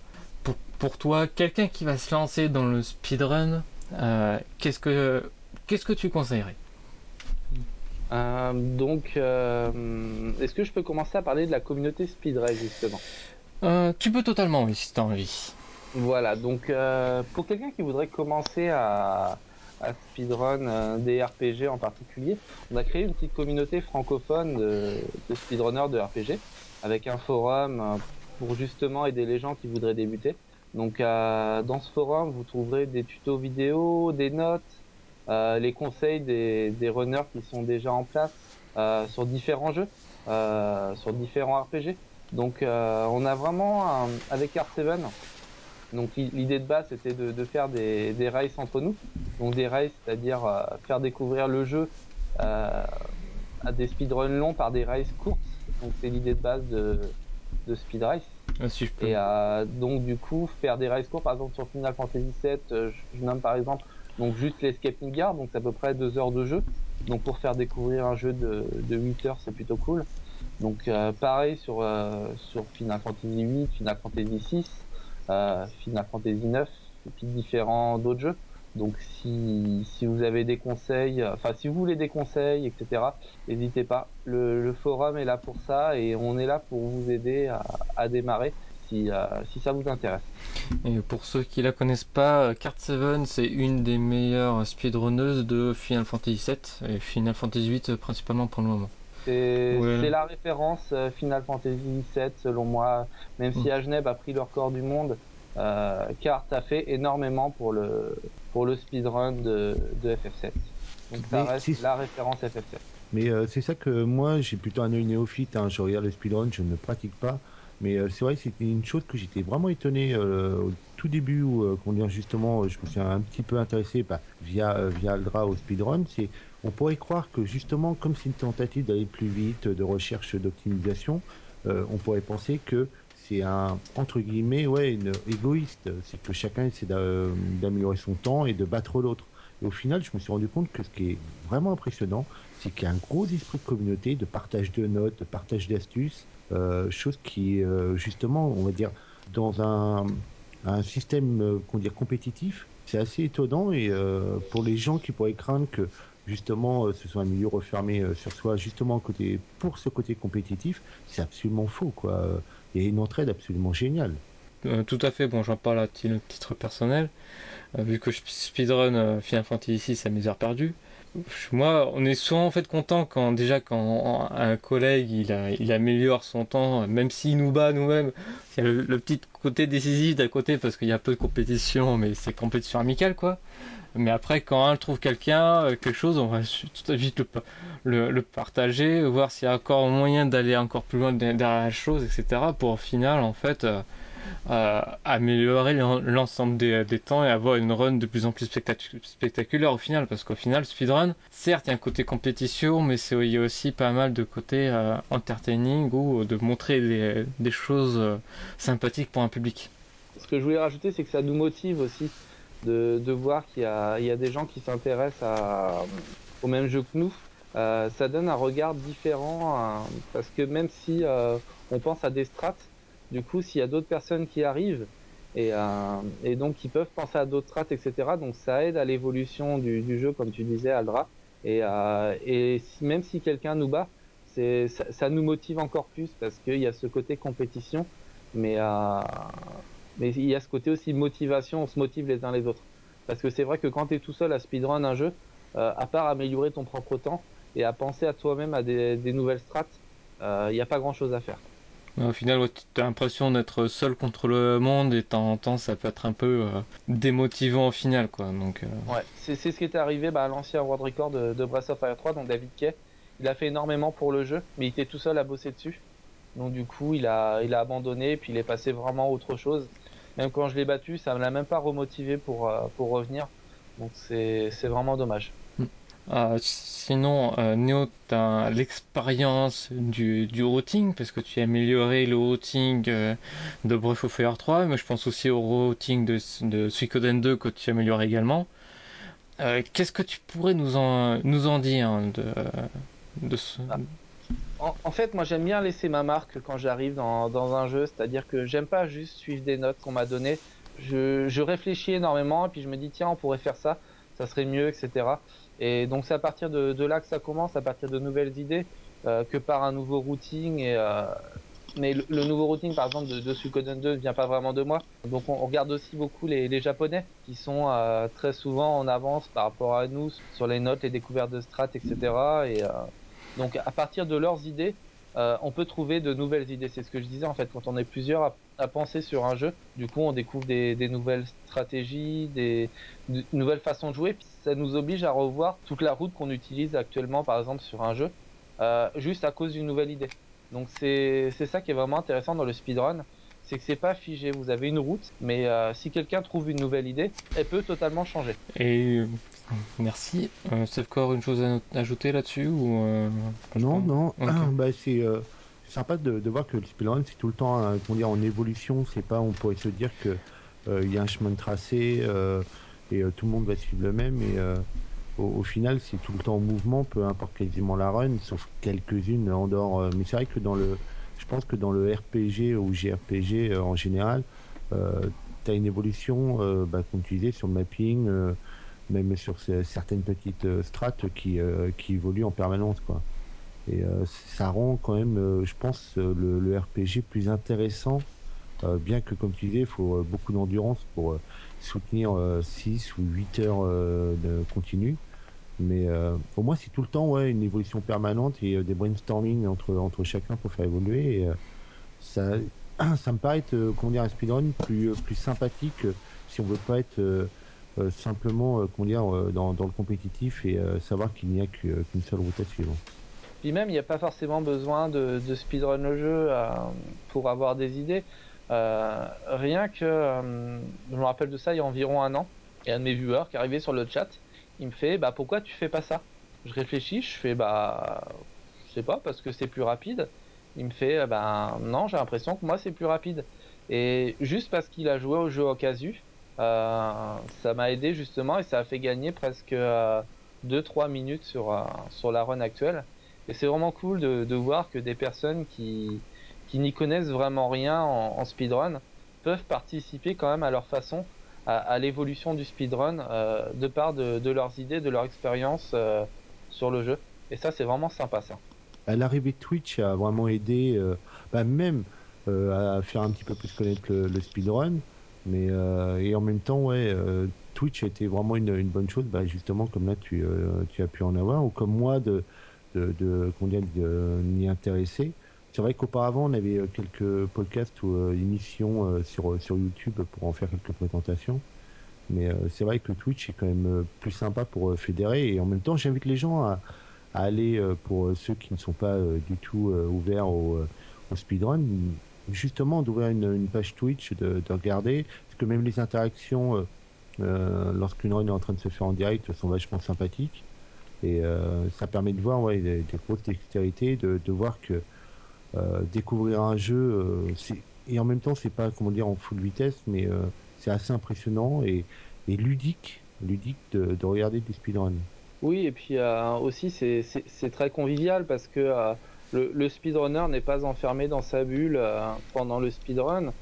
pour, pour, toi, quelqu'un qui va se lancer dans le speedrun, euh, qu'est-ce que qu'est-ce que tu conseillerais? Euh, Donc, est-ce que je peux commencer à parler de la communauté speedrun justement? Tu peux totalement, oui, si tu as envie. Voilà, donc pour quelqu'un qui voudrait commencer à, à speedrun des RPG en particulier, on a créé une petite communauté francophone de, de speedrunners de RPG avec un forum pour justement aider les gens qui voudraient débuter. Donc euh, dans ce forum, vous trouverez des tutos vidéo, des notes, euh, les conseils des, des, runners qui sont déjà en place euh, sur différents jeux, euh, sur différents RPG. Donc euh, on a vraiment avec R7, donc l'idée de base c'était de, de, faire des, des races entre nous, donc des races, c'est-à-dire euh, faire découvrir le jeu à des speedruns longs par des races courtes. Donc c'est l'idée de base de, de Speed Race. Ah, si je peux. Et euh, donc du coup faire des races courts, par exemple sur Final Fantasy VII, euh, je, je, nomme par exemple donc juste l'escaping guard, donc c'est à peu près deux heures de jeu. Donc pour faire découvrir un jeu de, de 8 heures, c'est plutôt cool. Donc euh, pareil sur euh, sur Final Fantasy VIII, Final Fantasy VI, euh, Final Fantasy IX et puis différents d'autres jeux. Donc si, si vous avez des conseils, enfin si vous voulez des conseils, etc., n'hésitez pas. Le, le, forum est là pour ça et on est là pour vous aider à, à démarrer si, euh, si ça vous intéresse. Et pour ceux qui la connaissent pas, Card 7 c'est une des meilleures speedrunneuses de Final Fantasy VII et Final Fantasy VIII principalement pour le moment. C'est ouais. la référence euh, Final Fantasy VII selon moi, même si Ageneb a pris le record du monde. Euh, Cart a fait énormément pour le pour le speedrun de, de FF7. Donc ça Mais reste la référence FF7. Mais euh, c'est ça que moi j'ai plutôt un œil néophyte. Hein. Je regarde le speedrun, je ne pratique pas. Mais euh, c'est vrai que c'était une chose que j'étais vraiment étonné euh, au tout début où, qu'on justement, je me suis un petit peu intéressé bah, via via Aldra au speedrun. C'est on pourrait croire que justement, comme c'est une tentative d'aller plus vite, de recherche d'optimisation, on pourrait penser que c'est un entre guillemets ouais une égoïste. C'est que chacun essaie d'améliorer son temps et de battre l'autre. Et au final, je me suis rendu compte que ce qui est vraiment impressionnant, c'est qu'il y a un gros esprit de communauté, de partage de notes, de partage d'astuces, euh, chose qui, euh, justement, on va dire, dans un, un système euh, qu'on dire compétitif, c'est assez étonnant et pour les gens qui pourraient craindre que justement ce soit un milieu refermé sur soi, justement côté pour ce côté compétitif, c'est absolument faux quoi. A une entraide absolument géniale. Euh, tout à fait, bon j'en parle à titre personnel, euh, vu que je speedrun euh, Final Fantasy 6 à mes heures perdues. Moi, on est souvent en fait content quand déjà quand un collègue il, améliore son temps, même s'il nous bat nous-mêmes. Il y a le, petit côté décisif d'un côté parce qu'il y a peu de compétition, mais c'est compétition amicale quoi. Mais après, quand un trouve quelqu'un, quelque chose, on va tout à vite le, le, partager, voir s'il y a encore moyen d'aller encore plus loin derrière la chose, etc. Pour au final, en fait, euh, euh, améliorer l'ensemble des, temps et avoir une run de plus en plus spectaculaire au final. Parce qu'au final, speedrun, certes, il y a un côté compétition, mais il y a aussi pas mal de côté euh, entertaining ou de montrer des, choses euh, sympathiques pour un public. Ce que je voulais rajouter, c'est que ça nous motive aussi de, de voir qu'il y, y, a des gens qui s'intéressent au même jeu que nous. Euh, ça donne un regard différent hein, parce que même si euh, on pense à des strates, du coup, s'il y a d'autres personnes qui arrivent et, euh, donc qui peuvent penser à d'autres strates, etc., donc ça aide à l'évolution du, jeu, comme tu disais, Aldra. Et, si, même si quelqu'un nous bat, ça, ça, nous motive encore plus parce qu'il y a ce côté compétition, mais mais il y a ce côté aussi motivation, on se motive les uns les autres. Parce que c'est vrai que quand tu es tout seul à speedrun un jeu, euh, à part améliorer ton propre temps et à penser à toi-même à des, des, nouvelles strates, il euh, n'y a pas grand-chose à faire. Au final, ouais, tu as l'impression d'être seul contre le monde et de temps en temps, ça peut être un peu euh, démotivant au final. Quoi. Donc, euh... Ouais, c'est ce qui est arrivé bah, à l'ancien World Record de, de, Breath of Fire 3, donc David Kay. Il a fait énormément pour le jeu, mais il était tout seul à bosser dessus. Donc du coup, il a, il a abandonné, puis il est passé vraiment à autre chose. Même quand je l'ai battu, ça ne l'a même pas remotivé pour, euh, pour revenir. Donc c'est vraiment dommage. Euh, sinon, euh, Néo, tu as l'expérience du, du routing, parce que tu as amélioré le routing euh, de Breath of Fire 3, mais je pense aussi au routing de, de Suikoden 2 que tu améliores également. Qu'est-ce que tu pourrais nous en, nous en dire de, de ce... En, fait, moi j'aime bien laisser ma marque quand j'arrive dans, un jeu, c'est-à-dire que j'aime pas juste suivre des notes qu'on m'a données. Je, réfléchis énormément et puis je me dis tiens on pourrait faire ça, ça serait mieux, etc. Et donc c'est à partir de, là que ça commence, à partir de nouvelles idées, euh, que par un nouveau routing euh, mais le, nouveau routing, par exemple, de, de Suikoden 2 ne vient pas vraiment de moi. Donc on, regarde aussi beaucoup les, Japonais, qui sont euh, très souvent en avance par rapport à nous sur les notes, les découvertes de strat, etc. Et donc à partir de leurs idées, euh, on peut trouver de nouvelles idées. C'est ce que je disais en fait, quand on est plusieurs à, à penser sur un jeu, du coup on découvre des, des nouvelles stratégies, des de, nouvelles façons de jouer. Puis ça nous oblige à revoir toute la route qu'on utilise actuellement, par exemple, sur un jeu, euh, juste à cause d'une nouvelle idée. Donc c'est ça qui est vraiment intéressant dans le speedrun, c'est que c'est pas figé. Vous avez une route, mais euh, si quelqu'un trouve une nouvelle idée, elle peut totalement changer. Et merci. Euh, encore une chose à ajouter là-dessus ou euh, Non, non. Okay. bah, c'est euh, sympa de, de, voir que le speedrun c'est tout le temps hein, dire, en évolution. C'est pas, on pourrait se dire que euh, il y a un chemin de tracé et tout le monde va suivre le même. Et au, au, final, c'est tout le temps en mouvement, peu importe quasiment la run, sauf quelques-unes en dehors. Mais c'est vrai que dans le, je pense que dans le RPG ou JRPG en général, tu as une évolution, bah, comme tu disais, sur le mapping, même sur certaines petites strates qui, qui évoluent en permanence, quoi. Et ça rend quand même, je pense, le, RPG plus intéressant, bien que, comme tu disais, il faut beaucoup d'endurance pour soutenir 6 ou 8 heures de continu. Mais euh, au moins, c'est tout le temps ouais, une évolution permanente et euh, des brainstorming entre, entre chacun pour faire évoluer. Et, euh, ça, ça me paraît être, comment dire, un speedrun plus, plus sympathique si on veut pas être simplement comment dire, dans, dans le compétitif et savoir qu'il n'y a qu'une seule route à suivre. Puis même, il n'y a pas forcément besoin de, de speedrun le jeu pour avoir des idées. rien que, je me rappelle de ça il y a environ un an, a un de mes viewers qui arrivé sur le chat il me fait bah pourquoi tu fais pas ça? Je réfléchis, je fais bah je sais pas parce que c'est plus rapide. Il me fait bah non, j'ai l'impression que moi c'est plus rapide. Et juste parce qu'il a joué au jeu au casu, euh, ça m'a aidé justement et ça a fait gagner presque 2-3 euh, minutes sur, euh, sur la run actuelle. Et c'est vraiment cool de, de, voir que des personnes qui, qui n'y connaissent vraiment rien en, speedrun peuvent participer quand même à leur façon à, l'évolution du speedrun de part de, leurs idées, de leur expérience sur le jeu. Et ça, c'est vraiment sympa, ça. L'arrivée de Twitch a vraiment aidé, bah même à faire un petit peu plus connaître le speedrun. Mais euh, et en même temps, ouais, euh, Twitch été vraiment une, une bonne chose, bah, justement comme là tu, tu as pu en avoir, ou comme moi de de, de, de, m'y intéresser. C'est vrai qu'auparavant, on avait quelques podcasts ou euh, émissions sur, sur YouTube pour en faire quelques présentations. Mais euh, c'est vrai que Twitch est quand même plus sympa pour fédérer. Et en même temps, j'invite les gens à, à aller, pour ceux qui ne sont pas du tout ouverts au, au speedrun, justement d'ouvrir une, page Twitch, de, de, regarder. Parce que même les interactions, euh, lorsqu'une run est en train de se faire en direct, sont vachement sympathiques. Et euh, ça permet de voir ouais, des, grosses dextérités, de, voir que euh, découvrir un jeu, euh, et en même temps, c'est pas comment dire en full vitesse, mais euh, c'est assez impressionnant et, ludique, ludique de, de regarder du speedrun. Oui, et puis euh, aussi c'est très convivial parce que euh, le, speedrunner n'est pas enfermé dans sa bulle euh, pendant le speedrun.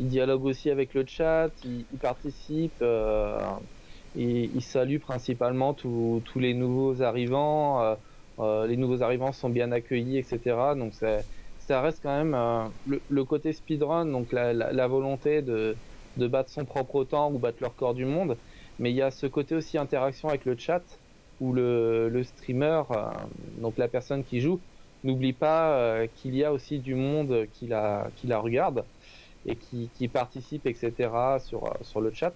Il dialogue aussi avec le chat, il, participe, il, il, salue principalement tous les nouveaux arrivants. les nouveaux arrivants sont bien accueillis, etc. Donc ça reste quand même le, le, côté speedrun, donc la, la, volonté de, battre son propre temps ou battre le record du monde. Mais il y a ce côté aussi interaction avec le chat où le, le streamer, euh, donc la personne qui joue, n'oublie pas euh, qu'il y a aussi du monde qui la, regarde et qui, qui participe, etc. sur, le chat.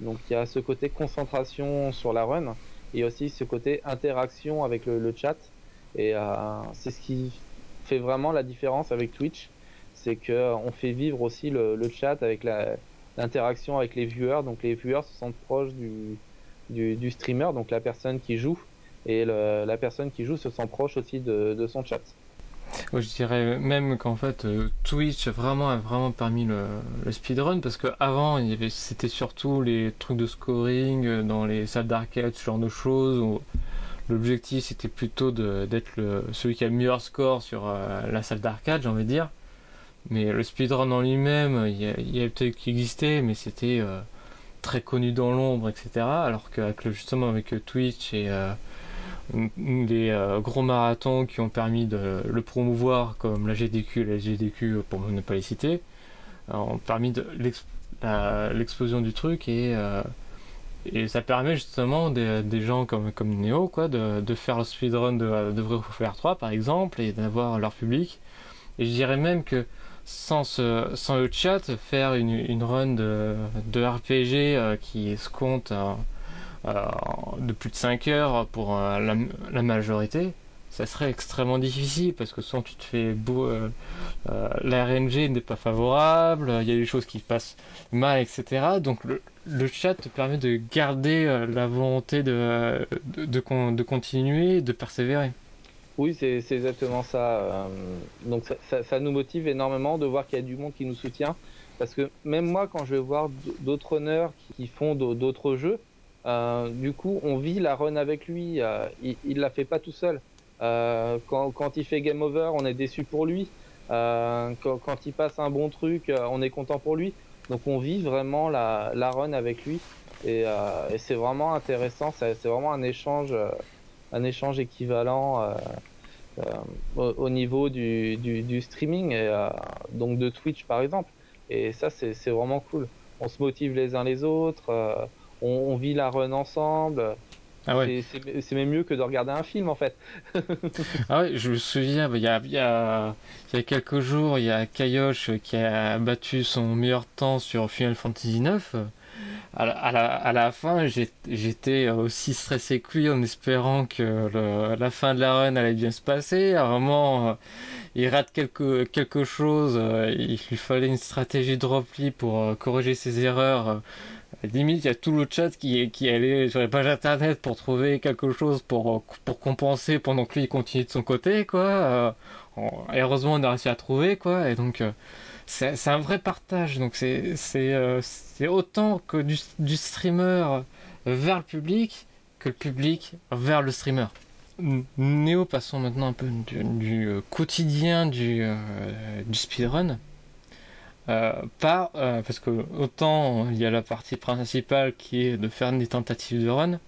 Donc il y a ce côté concentration sur la run et aussi ce côté interaction avec le, chat. Et euh, c'est ce qui fait vraiment la différence avec Twitch, c'est que on fait vivre aussi le, le chat avec l'interaction avec les viewers. Donc les viewers se sentent proches du, streamer, donc la personne qui joue, et la personne qui joue se sent proche aussi de, son chat. Je dirais même qu'en fait euh, Twitch vraiment a vraiment permis le, speedrun parce que avant il y avait c'était surtout les trucs de scoring euh, dans les salles d'arcade ce genre de choses où l'objectif c'était plutôt d'être celui qui a le meilleur score sur la salle d'arcade, j'ai envie de dire. Mais le speedrun en lui-même, il y a, peut-être qui existait, mais c'était très connu dans l'ombre, etc. Alors que justement avec Twitch et des euh, gros marathons qui ont permis de le promouvoir, comme la GDQ et la GDQ, pour ne pas les citer, euh, ont permis l'explosion du truc et, euh, ça permet justement des, gens comme, comme Neo quoi, de, faire le speedrun de, de Vrai faire 3 par exemple et d'avoir leur public. Et je dirais même que sans, le chat, faire une, run de, RPG qui se compte euh, de plus de 5 heures pour euh, la, majorité, ça serait extrêmement difficile parce que soit tu te fais beau, euh, la RNG n'est pas favorable, il y a des choses qui passent mal, etc. Donc le, chat te permet de garder la volonté de, de, continuer, de persévérer. Oui, c'est exactement ça. donc ça, ça, nous motive énormément de voir qu'il y a du monde qui nous soutient. Parce que même moi, quand je vais voir d'autres runners qui font d'autres jeux, euh, du coup, on vit la run avec lui. Euh, il, il la fait pas tout seul. Euh, quand, quand, il fait game over, on est déçu pour lui. Quand, quand, il passe un bon truc, on est content pour lui. Donc, on vit vraiment la, la run avec lui. Et, et c'est vraiment intéressant. C'est vraiment un échange, un échange équivalent. Au, au, niveau du, du, du streaming, et, donc de Twitch par exemple. Et ça, c'est vraiment cool. On se motive les uns les autres on, vit la run ensemble. Ah ouais. C'est même mieux que de regarder un film en fait. ah ouais, je me souviens, il y a, y, a, y a, quelques jours, il y a Kayosh qui a battu son meilleur temps sur Final Fantasy IX. À la, à la, à la fin, j'étais aussi stressé que lui en espérant que le, la fin de la run allait bien se passer. À un moment, il rate quelque, quelque chose, il lui fallait une stratégie de repli pour euh, corriger ses erreurs limite, il y a tout le chat qui, qui allait sur les pages internet pour trouver quelque chose pour, pour compenser pendant que lui continue de son côté, quoi. Euh, heureusement, on a réussi à trouver, quoi. Et donc, euh, c'est un vrai partage. Donc, c'est euh, autant que du, du, streamer vers le public que le public vers le streamer. Néo, passons maintenant un peu du, du quotidien du, du speedrun. Euh, euh, parce que autant il y a la partie principale qui est de faire des tentatives de run,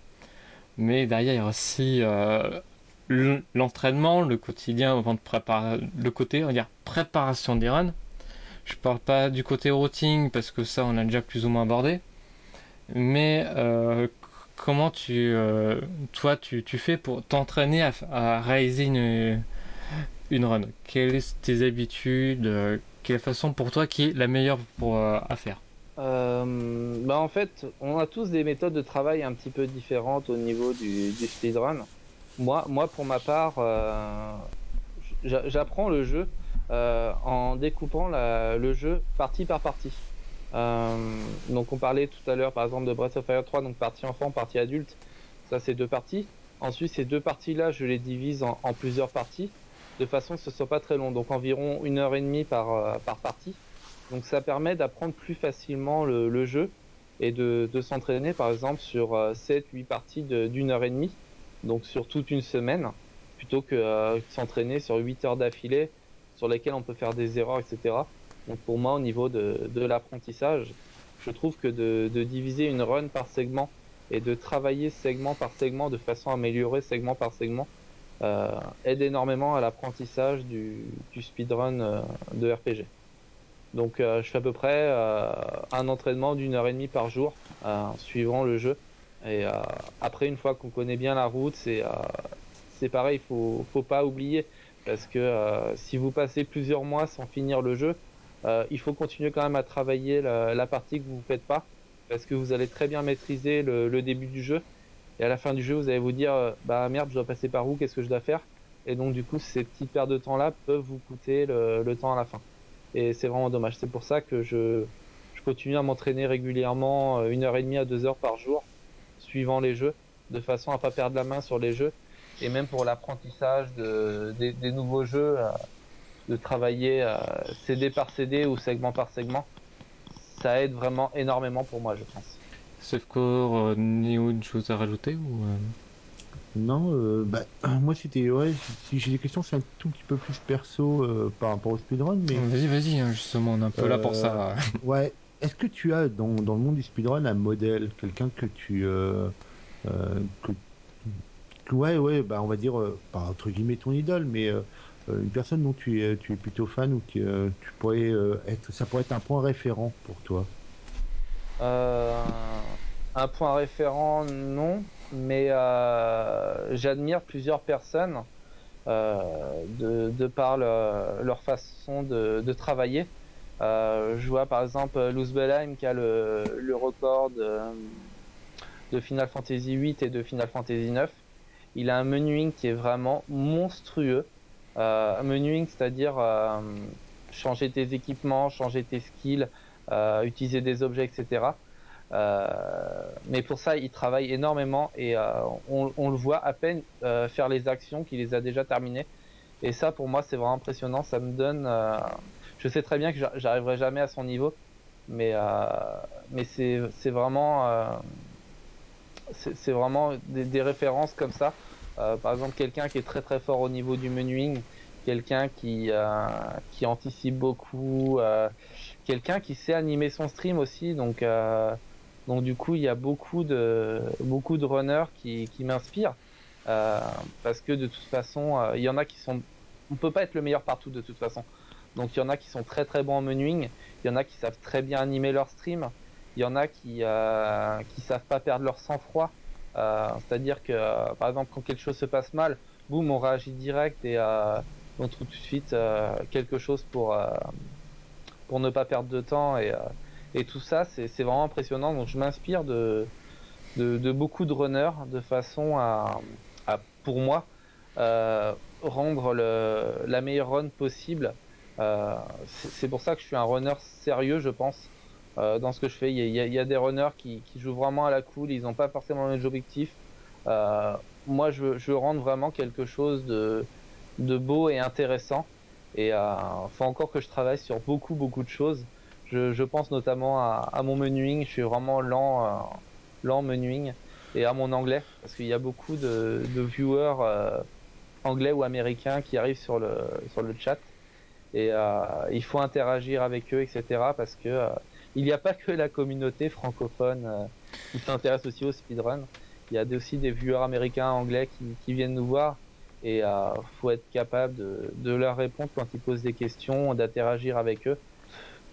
mais derrière il y a aussi euh, l'entraînement, le quotidien avant de préparer le côté on va dire préparation des runs. Je parle pas du côté routing parce que ça on a déjà plus ou moins abordé, mais comment tu toi tu, tu, fais pour t'entraîner à, à, réaliser une une run? Quelles sont tes habitudes quelle façon pour toi qui est la meilleure pour, euh, à faire? Euh, bah en fait, on a tous des méthodes de travail un petit peu différentes au niveau du, du speedrun. Moi, moi, pour ma part, euh, j'apprends le jeu euh, en découpant la, le jeu partie par partie. Donc, on parlait tout à l'heure, par exemple, de Breath of Fire 3, donc partie enfant, partie adulte. Ça, c'est deux parties. Ensuite, ces deux parties-là, je les divise en plusieurs parties de façon que ce soit pas très long, donc environ une heure et demie par, euh, par partie. Donc ça permet d'apprendre plus facilement le, jeu et de, de s'entraîner par exemple sur 7-8 euh, parties d'une heure et demie, donc sur toute une semaine, plutôt que euh, s'entraîner sur 8 heures d'affilée sur lesquelles on peut faire des erreurs, etc. Donc pour moi au niveau de, de l'apprentissage, je trouve que de, de diviser une run par segment et de travailler segment par segment de façon à améliorer segment par segment, euh, aide énormément à l'apprentissage du, du speedrun euh, de RPG. Donc euh, je fais à peu près un entraînement d'une heure et demie par jour, suivant le jeu. Et après, une fois qu'on connaît bien la route, c'est c'est pareil, il faut, faut pas oublier parce que si vous passez plusieurs mois sans finir le jeu, il faut continuer quand même à travailler la, la partie que vous ne faites pas parce que vous allez très bien maîtriser le, le, début du jeu et à la fin du jeu, vous allez vous dire, euh, bah merde, je dois passer par où? Qu'est-ce que je dois faire? Et donc du coup, ces petites pertes de temps-là peuvent vous coûter le, temps à la fin. Et c'est vraiment dommage. C'est pour ça que je, continue à m'entraîner régulièrement, euh, une heure et demie à deux heures par jour, suivant les jeux, de façon à pas perdre la main sur les jeux. Et même pour l'apprentissage de, des, des, nouveaux jeux, euh, de travailler CD par CD ou segment par segment, ça aide vraiment énormément pour moi, je pense. Sauf euh, Néo, une chose à rajouter ou euh Non, euh, bah, moi c'était ouais, si j'ai des questions, c'est un tout petit peu plus perso euh, par rapport au speedrun, mais Vas-y, vas-y, hein, justement, on est un peu là pour ça. ouais, est-ce que tu as dans, dans le monde du speedrun un modèle, quelqu'un que tu que, ouais ouais bah on va dire pas entre guillemets ton idole, mais une personne dont tu es tu es plutôt fan ou que tu pourrais être ça pourrait être un point référent pour toi? Euh, un point référent, non, mais euh, j'admire plusieurs personnes euh, de, par le- leur façon de, travailler. Je vois par exemple Luz Bellheim qui a le, record de, Final Fantasy VIII et de Final Fantasy IX. Il a un menuing qui est vraiment monstrueux. Euh, menuing, c'est-à-dire changer tes équipements, changer tes skills, utiliser des objets, etc. Euh, mais pour ça, il travaille énormément et euh, on, le voit à peine euh, faire les actions qu'il les a déjà terminées. Et ça, pour moi, c'est vraiment impressionnant. Ça me donne. Euh... Je sais très bien que j'arriverai jamais à son niveau, mais euh... mais c'est vraiment euh, c'est vraiment des, références comme ça. Euh, par exemple, quelqu'un qui est très très fort au niveau du menuing, quelqu'un qui euh, qui anticipe beaucoup, euh, quelqu'un qui sait animer son stream aussi. Donc euh, donc du coup, il y a beaucoup de beaucoup de runners qui qui m'inspirent euh, parce que de toute façon, euh, il y en a qui sont on peut pas être le meilleur partout de toute façon. Donc il y en a qui sont très très bons en menuing, il y en a qui savent très bien animer leur stream, il y en a qui qui savent pas perdre leur sang-froid. C'est-à-dire que par exemple quand quelque chose se passe mal, boum, on réagit direct et on trouve tout de suite quelque chose pour pour ne pas perdre de temps et euh, tout ça c'est vraiment impressionnant. Donc je m'inspire de, de beaucoup de runners de façon à, à pour moi euh, rendre le, la meilleure run possible. Euh, c'est pour ça que je suis un runner sérieux, je pense, dans ce que je fais. Il y a, des runners qui, jouent vraiment à la cool, ils n'ont pas forcément le même objectif. Euh, moi, je, je rendre vraiment quelque chose de, de beau et intéressant. Et euh, faut encore que je travaille sur beaucoup, beaucoup de choses. Je, pense notamment à, mon menuing. Je suis vraiment lent, euh, lent menuing. Et à mon anglais. Parce qu'il y a beaucoup de, viewers euh, anglais ou américains qui arrivent sur le sur le chat. Et il faut interagir avec eux etc parce que il n'y a pas que la communauté francophone qui s'intéresse aussi au speedrun. Il y a aussi des viewers américains anglais qui viennent nous voir et euh, faut être capable de, leur répondre quand ils posent des questions d'interagir avec eux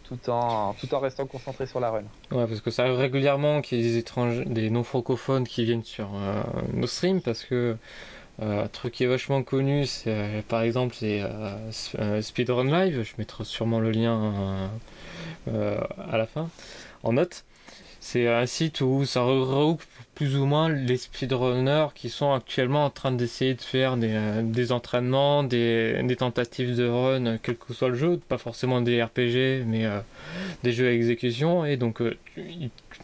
tout en tout en restant concentré sur la run. Ouais, parce que ça arrive régulièrement qu'il y ait des étrangers, des non francophones qui viennent sur euh, nos streams parce que euh, un truc qui est vachement connu, c'est euh, par exemple Speedrun Live. Je mettrai sûrement le lien à la fin en note. C'est un site où ça regroupe plus ou moins les speedrunners qui sont actuellement en train d'essayer de faire des, des entraînements, des, tentatives de run, quel que soit le jeu, pas forcément des RPG, mais euh, des jeux à exécution. Et donc, euh,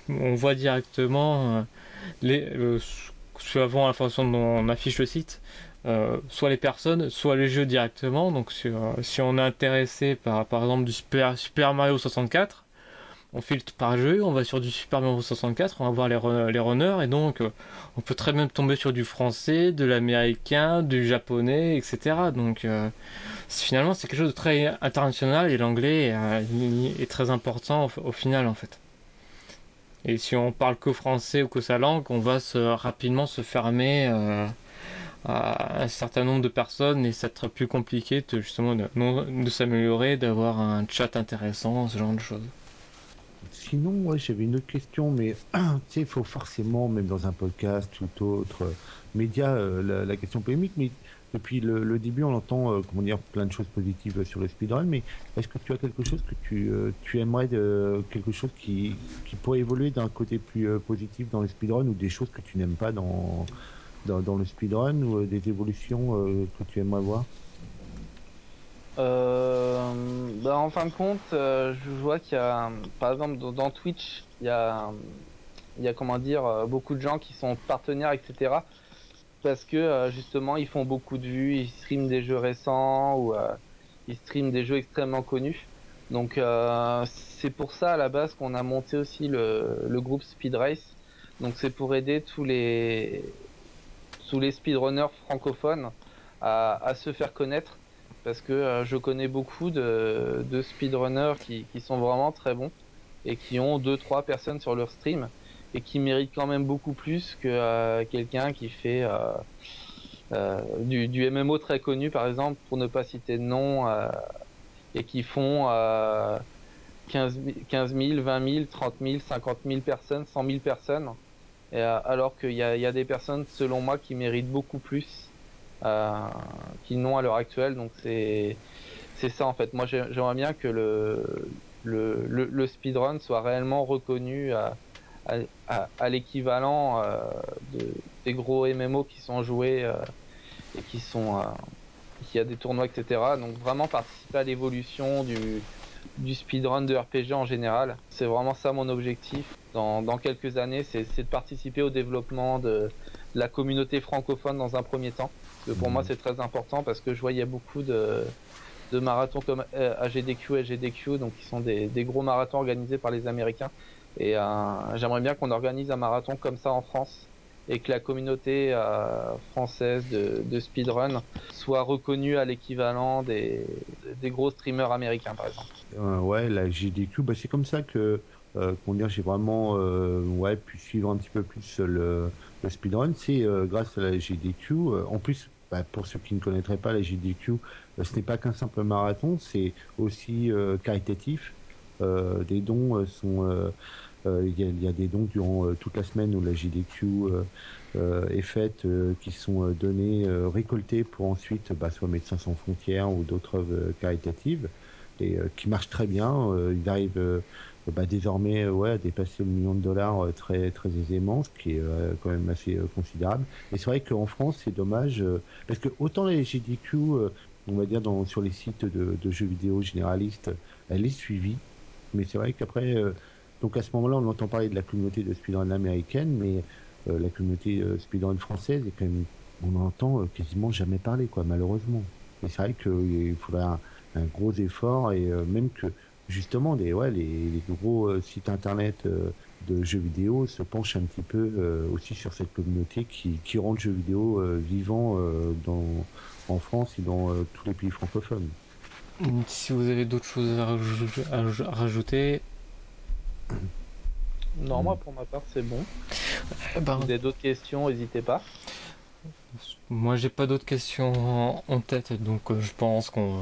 on voit directement euh, les, suivant la façon dont on affiche le site, euh, soit les personnes, soit les jeux directement. Donc, si, on est intéressé par, par exemple, du Super Mario 64, on filtre par jeu, on va sur du Super Mario 64, on va voir les, les runners, et donc euh, on peut très bien tomber sur du français, de l'américain, du japonais, etc. Donc euh, finalement c'est quelque chose de très international et l'anglais est, euh, très important au, final en fait. Et si on parle que français ou que sa langue, on va se, rapidement se fermer à un certain nombre de personnes et ça être plus compliqué de, justement de, de s'améliorer, d'avoir un chat intéressant, ce genre de choses. Sinon, ouais, j'avais une autre question, mais tu sais, il faut forcément, même dans un podcast ou autre euh, média, euh, la, question polémique, mais depuis le, début, on entend, euh, comment dire, plein de choses positives sur le speedrun, mais est-ce que tu as quelque chose que tu, aimerais, de, quelque chose qui, pourrait évoluer d'un côté plus positif dans le speedrun ou des choses que tu n'aimes pas dans, dans, le speedrun ou des évolutions que tu aimerais voir? Euh, bah en fin de compte, euh, je vois qu'il y a, par exemple, dans, Twitch, il y a, il y a comment dire, euh, beaucoup de gens qui sont partenaires, etc. Parce que euh, justement, ils font beaucoup de vues, ils streament des jeux récents ou ils streament des jeux extrêmement connus. Donc c'est pour ça à la base qu'on a monté aussi le, groupe Speed Race. Donc c'est pour aider tous les tous les speedrunners francophones à, se faire connaître parce que je connais beaucoup de, de speedrunners qui, qui sont vraiment très bons et qui ont deux trois personnes sur leur stream et qui méritent quand même beaucoup plus que quelqu'un qui fait euh, du, du, MMO très connu par exemple pour ne pas citer de nom euh, et qui font euh, 15, 15 000, 20 000, 30 000, 50 000 personnes, 100 000 personnes. Et, euh, alors qu'il y, y a, des personnes selon moi qui méritent beaucoup plus euh, qu'ils n'ont à l'heure actuelle donc c'est c'est ça en fait. Moi j'aimerais bien que le le, le, speedrun soit réellement reconnu à, à, à, l'équivalent euh, de, des gros MMO qui sont joués euh, et qui sont euh, qui a des tournois etc donc vraiment participer à l'évolution du du speedrun de RPG en général c'est vraiment ça mon objectif. Dans, dans quelques années c'est de participer au développement de, la communauté francophone dans un premier temps que pour mmh. moi c'est très important parce que je vois il y a beaucoup de de marathons comme AGDQ et GDQ donc qui sont des, des gros marathons organisés par les américains et euh, j'aimerais bien qu'on organise un marathon comme ça en France et que la communauté euh, française de, de, speedrun soit reconnue à l'équivalent des, des gros streamers américains par exemple. Euh, ouais, la GDQ, bah, c'est comme ça que euh, j'ai vraiment euh, ouais, pu suivre un petit peu plus le, le speedrun, c'est euh, grâce à la GDQ. Euh, en plus, bah, pour ceux qui ne connaîtraient pas la GDQ, euh, ce n'est pas qu'un simple marathon, c'est aussi caritatif. des dons sont il y, a, des dons durant toute la semaine où la JDQ est faite, qui sont donnés, récoltés pour ensuite bah, soit Médecins sans frontières ou d'autres œuvres caritatives et qui marchent très bien. ils arrivent bah, désormais ouais, à dépasser le million de dollars très très aisément, ce qui est quand même assez considérable. Et c'est vrai qu'en France, c'est dommage parce que autant les JDQ, on va dire sur les sites de, jeux vidéo généralistes, elle est suivie, mais c'est vrai qu'après donc à ce moment-là, on entend parler de la communauté de speedrun américaine, mais euh, la communauté euh, speedrun française est quand même, on entend euh, quasiment jamais parler, quoi, malheureusement. Et c'est vrai qu'il faudrait un, gros effort et euh, même que justement des ouais les, les gros euh, sites internet euh, de jeux vidéo se penchent un petit peu aussi sur cette communauté qui, qui rend le jeu vidéo vivant dans en France et dans tous les pays francophones. Si vous avez d'autres choses à, rajouter, à rajouter non, moi pour ma part c'est bon. Ben, vous avez d'autres questions, n'hésitez pas. Moi j'ai pas d'autres questions en tête, donc euh, je pense qu'on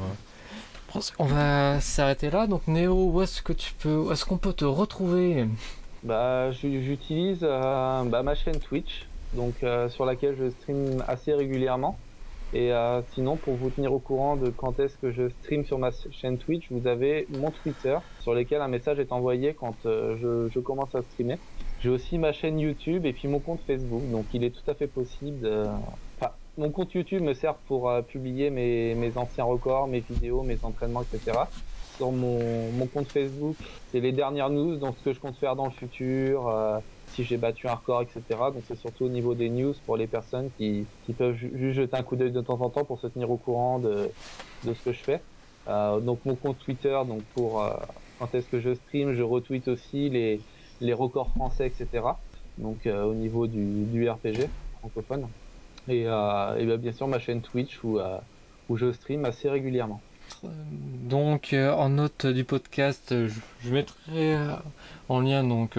on va s'arrêter là. Donc Néo, où est-ce que tu peux, est-ce qu'on peut te retrouver? Bah j'utilise euh, bah, ma chaîne Twitch, donc euh, sur laquelle je stream assez régulièrement. Et euh, sinon, pour vous tenir au courant de quand est-ce que je stream sur ma chaîne Twitch, vous avez mon Twitter sur lequel un message est envoyé quand je, commence à streamer. J'ai aussi ma chaîne YouTube et puis mon compte Facebook. Donc il est tout à fait possible. De... Enfin, mon compte YouTube me sert pour euh, publier mes, anciens records, mes vidéos, mes entraînements, etc. Sur mon, compte Facebook, c'est les dernières news, donc ce que je compte faire dans le futur, euh, si j'ai battu un record, etc. Donc c'est surtout au niveau des news pour les personnes qui, peuvent juste jeter un coup d'œil de temps en temps pour se tenir au courant de, ce que je fais. Euh, donc mon compte Twitter, donc pour quand est-ce que je stream, je retweet aussi les, records français, etc. Donc au niveau du RPG francophone. Et, euh, et bien, sûr ma chaîne Twitch où, euh, je stream assez régulièrement. Donc euh, en note du podcast, je, mettrai en lien donc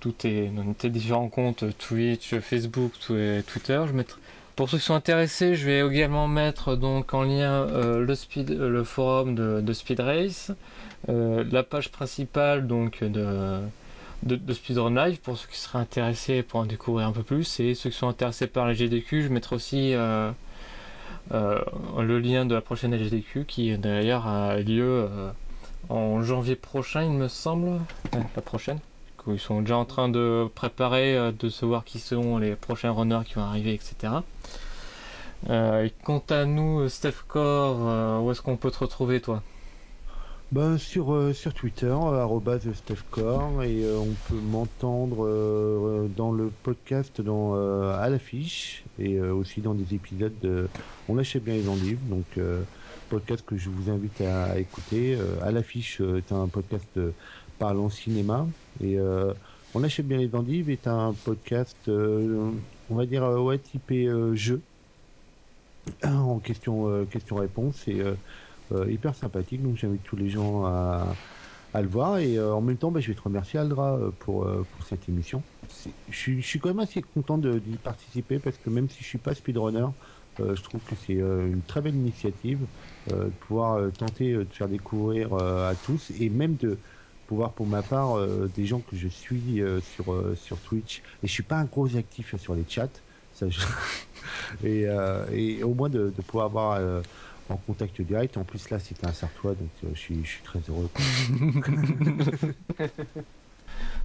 tous tes, tes, différents comptes Twitch, Facebook, Twitter. Je mettrai, pour ceux qui sont intéressés, je vais également mettre donc en lien le forum de, de Speed Race, la page principale donc de de, de Speedrun Live pour ceux qui seraient intéressés pour en découvrir un peu plus et ceux qui sont intéressés par la GDQ, je mettrai aussi euh, euh, le lien de la prochaine LGDQ qui d'ailleurs a lieu euh, en janvier prochain, il me semble. La prochaine. Ils sont déjà en train de préparer, de se voir qui sont les prochains runners qui vont arriver, etc. Et quant à nous, Steph Core, où est-ce qu'on peut te retrouver, toi? Ben, sur, euh, sur Twitter, euh, et euh, on peut m'entendre euh, dans le podcast dans, euh, à l'affiche, et euh, aussi dans des épisodes de On lâchait bien les endives, donc podcast que je vous invite à, écouter. à l'affiche est un podcast parlant cinéma, et On lâchait bien les endives est un podcast on va dire ouais typé jeu en question question réponse et hyper sympathique. Donc j'invite tous les gens à, le voir et en même temps, bah, je vais te remercier Aldra pour pour cette émission. Je suis quand même assez content d'y participer parce que même si je suis pas speedrunner, je trouve que c'est une très belle initiative de pouvoir tenter de faire découvrir à tous et même de pouvoir pour ma part des gens que je suis sur sur Twitch et je suis pas un gros actif sur les chats et, au moins de, de pouvoir avoir en contact direct. En plus là c'était un Sartois donc je suis, je suis très heureux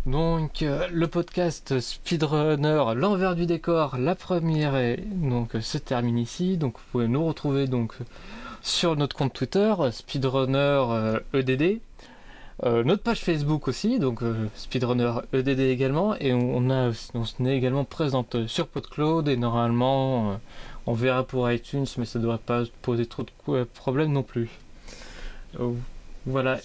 Donc le podcast Speedrunner, l'envers du décor, la première est donc se termine ici. Donc vous pouvez nous retrouver donc sur notre compte Twitter Speedrunner EDD, euh, notre page Facebook aussi, donc euh, Speedrunner EDD également, et on, a, on est également présente sur PodCloud et normalement euh, on verra pour iTunes, mais ça ne devrait pas poser trop de problèmes non plus. voilà.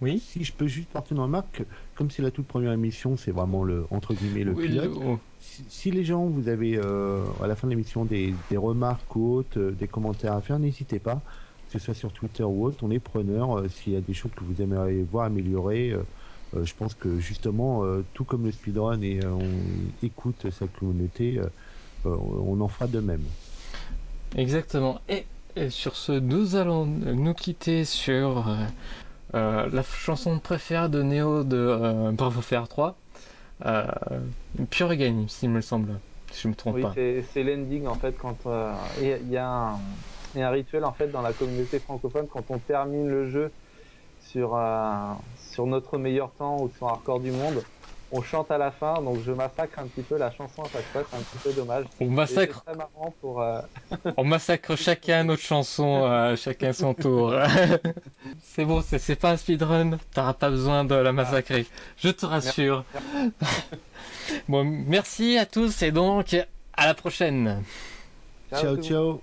Oui? Si je peux juste porter une remarque, comme c'est la toute première émission, c'est vraiment le entre guillemets le pilote. Oh. Si, les gens, vous avez à la fin de l'émission des, des, remarques ou autres, des commentaires à faire, n'hésitez pas que ce soit sur Twitter ou autre, on est preneur. Euh, s'il y a des choses que vous aimeriez voir améliorer, euh, euh, je pense que justement, tout comme le speedrun et on écoute sa communauté, on en fera de même. Exactement. Et, sur ce, nous allons nous quitter sur la chanson préférée de Neo de Bravo Faire 3. Pure Game, s'il me semble. Si je me trompe pas. Oui, c'est l'ending en fait quand il y a un rituel en fait dans la communauté francophone quand on termine le jeu sur sur notre meilleur temps ou sur un record du monde. On chante à la fin, donc je massacre un petit peu la chanson à chaque fois, c'est un petit peu dommage. On massacre. Très marrant pour. Euh, on massacre chacun notre chanson, euh, chacun son tour. c'est bon, c'est pas un speedrun, t'auras pas besoin de la massacrer. Je te rassure. bon, merci à tous et donc à la prochaine. ciao. ciao.